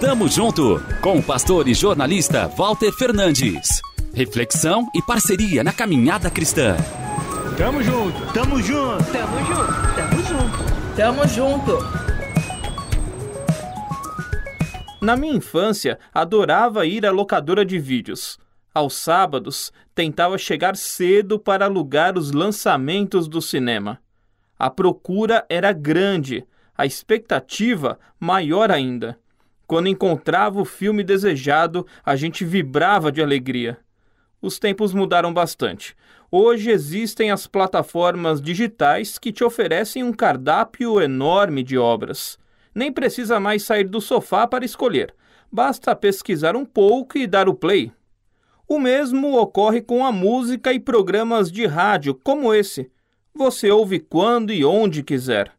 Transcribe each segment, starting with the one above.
Tamo junto com o pastor e jornalista Walter Fernandes. Reflexão e parceria na caminhada cristã. Tamo junto, tamo junto, tamo junto, tamo junto, tamo junto. Na minha infância, adorava ir à locadora de vídeos. Aos sábados, tentava chegar cedo para alugar os lançamentos do cinema. A procura era grande, a expectativa maior ainda. Quando encontrava o filme desejado, a gente vibrava de alegria. Os tempos mudaram bastante. Hoje existem as plataformas digitais que te oferecem um cardápio enorme de obras. Nem precisa mais sair do sofá para escolher. Basta pesquisar um pouco e dar o play. O mesmo ocorre com a música e programas de rádio como esse você ouve quando e onde quiser.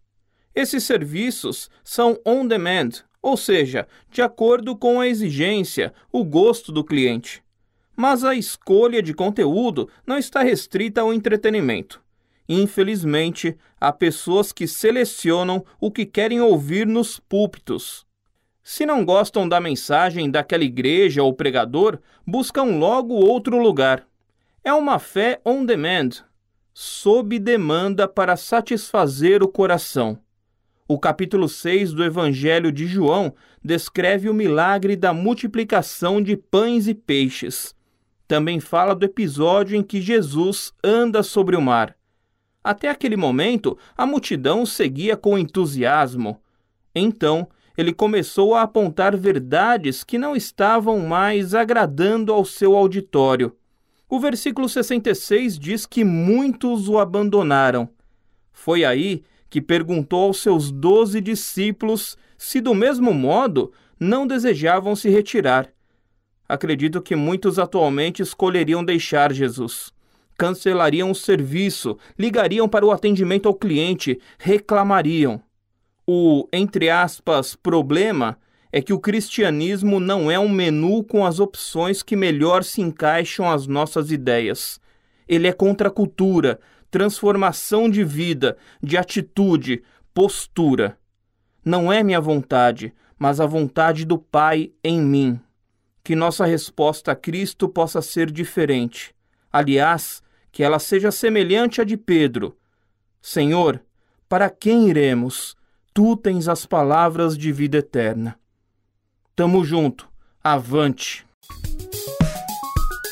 Esses serviços são on demand, ou seja, de acordo com a exigência, o gosto do cliente. Mas a escolha de conteúdo não está restrita ao entretenimento. Infelizmente, há pessoas que selecionam o que querem ouvir nos púlpitos. Se não gostam da mensagem daquela igreja ou pregador, buscam logo outro lugar. É uma fé on demand, sob demanda para satisfazer o coração. O capítulo 6 do Evangelho de João descreve o milagre da multiplicação de pães e peixes. Também fala do episódio em que Jesus anda sobre o mar. Até aquele momento, a multidão seguia com entusiasmo. Então, ele começou a apontar verdades que não estavam mais agradando ao seu auditório. O versículo 66 diz que muitos o abandonaram. Foi aí que perguntou aos seus doze discípulos se, do mesmo modo, não desejavam se retirar. Acredito que muitos atualmente escolheriam deixar Jesus. Cancelariam o serviço, ligariam para o atendimento ao cliente, reclamariam. O, entre aspas, problema é que o cristianismo não é um menu com as opções que melhor se encaixam às nossas ideias. Ele é contra a cultura, transformação de vida, de atitude, postura. Não é minha vontade, mas a vontade do Pai em mim. Que nossa resposta a Cristo possa ser diferente. Aliás, que ela seja semelhante à de Pedro. Senhor, para quem iremos? Tu tens as palavras de vida eterna. Tamo junto. Avante.